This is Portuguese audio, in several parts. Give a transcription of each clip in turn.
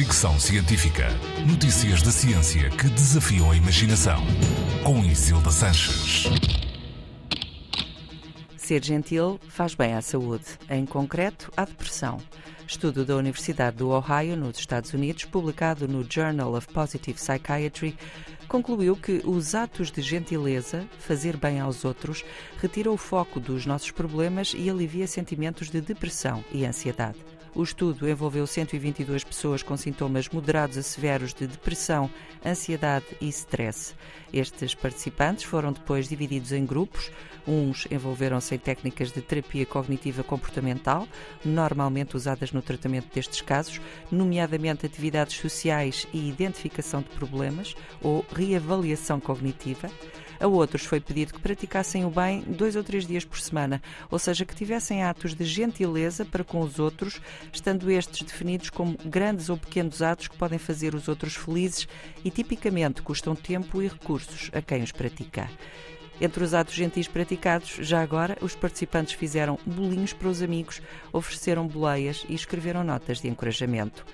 Fricção Científica. Notícias da ciência que desafiam a imaginação. Com Isilda Sanches. Ser gentil faz bem à saúde, em concreto à depressão. Estudo da Universidade do Ohio, nos Estados Unidos, publicado no Journal of Positive Psychiatry, concluiu que os atos de gentileza, fazer bem aos outros, retira o foco dos nossos problemas e alivia sentimentos de depressão e ansiedade. O estudo envolveu 122 pessoas com sintomas moderados a severos de depressão, ansiedade e stress. Estes participantes foram depois divididos em grupos. Uns envolveram-se em técnicas de terapia cognitiva comportamental, normalmente usadas no tratamento destes casos, nomeadamente atividades sociais e identificação de problemas ou reavaliação cognitiva. A outros foi pedido que praticassem o bem dois ou três dias por semana, ou seja, que tivessem atos de gentileza para com os outros, estando estes definidos como grandes ou pequenos atos que podem fazer os outros felizes e tipicamente custam tempo e recursos a quem os pratica. Entre os atos gentis praticados, já agora, os participantes fizeram bolinhos para os amigos, ofereceram boleias e escreveram notas de encorajamento.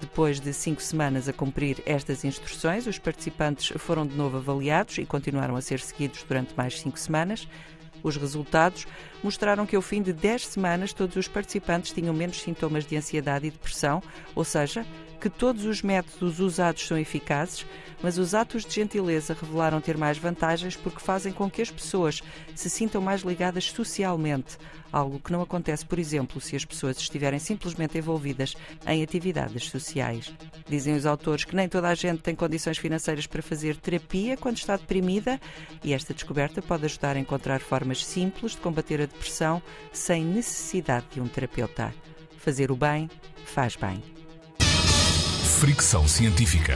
Depois de cinco semanas a cumprir estas instruções, os participantes foram de novo avaliados e continuaram a ser seguidos durante mais cinco semanas. Os resultados mostraram que, ao fim de 10 semanas, todos os participantes tinham menos sintomas de ansiedade e depressão, ou seja, que todos os métodos usados são eficazes, mas os atos de gentileza revelaram ter mais vantagens porque fazem com que as pessoas se sintam mais ligadas socialmente, algo que não acontece, por exemplo, se as pessoas estiverem simplesmente envolvidas em atividades sociais. Dizem os autores que nem toda a gente tem condições financeiras para fazer terapia quando está deprimida e esta descoberta pode ajudar a encontrar formas simples de combater a depressão sem necessidade de um terapeuta. Fazer o bem faz bem. Fricção Científica.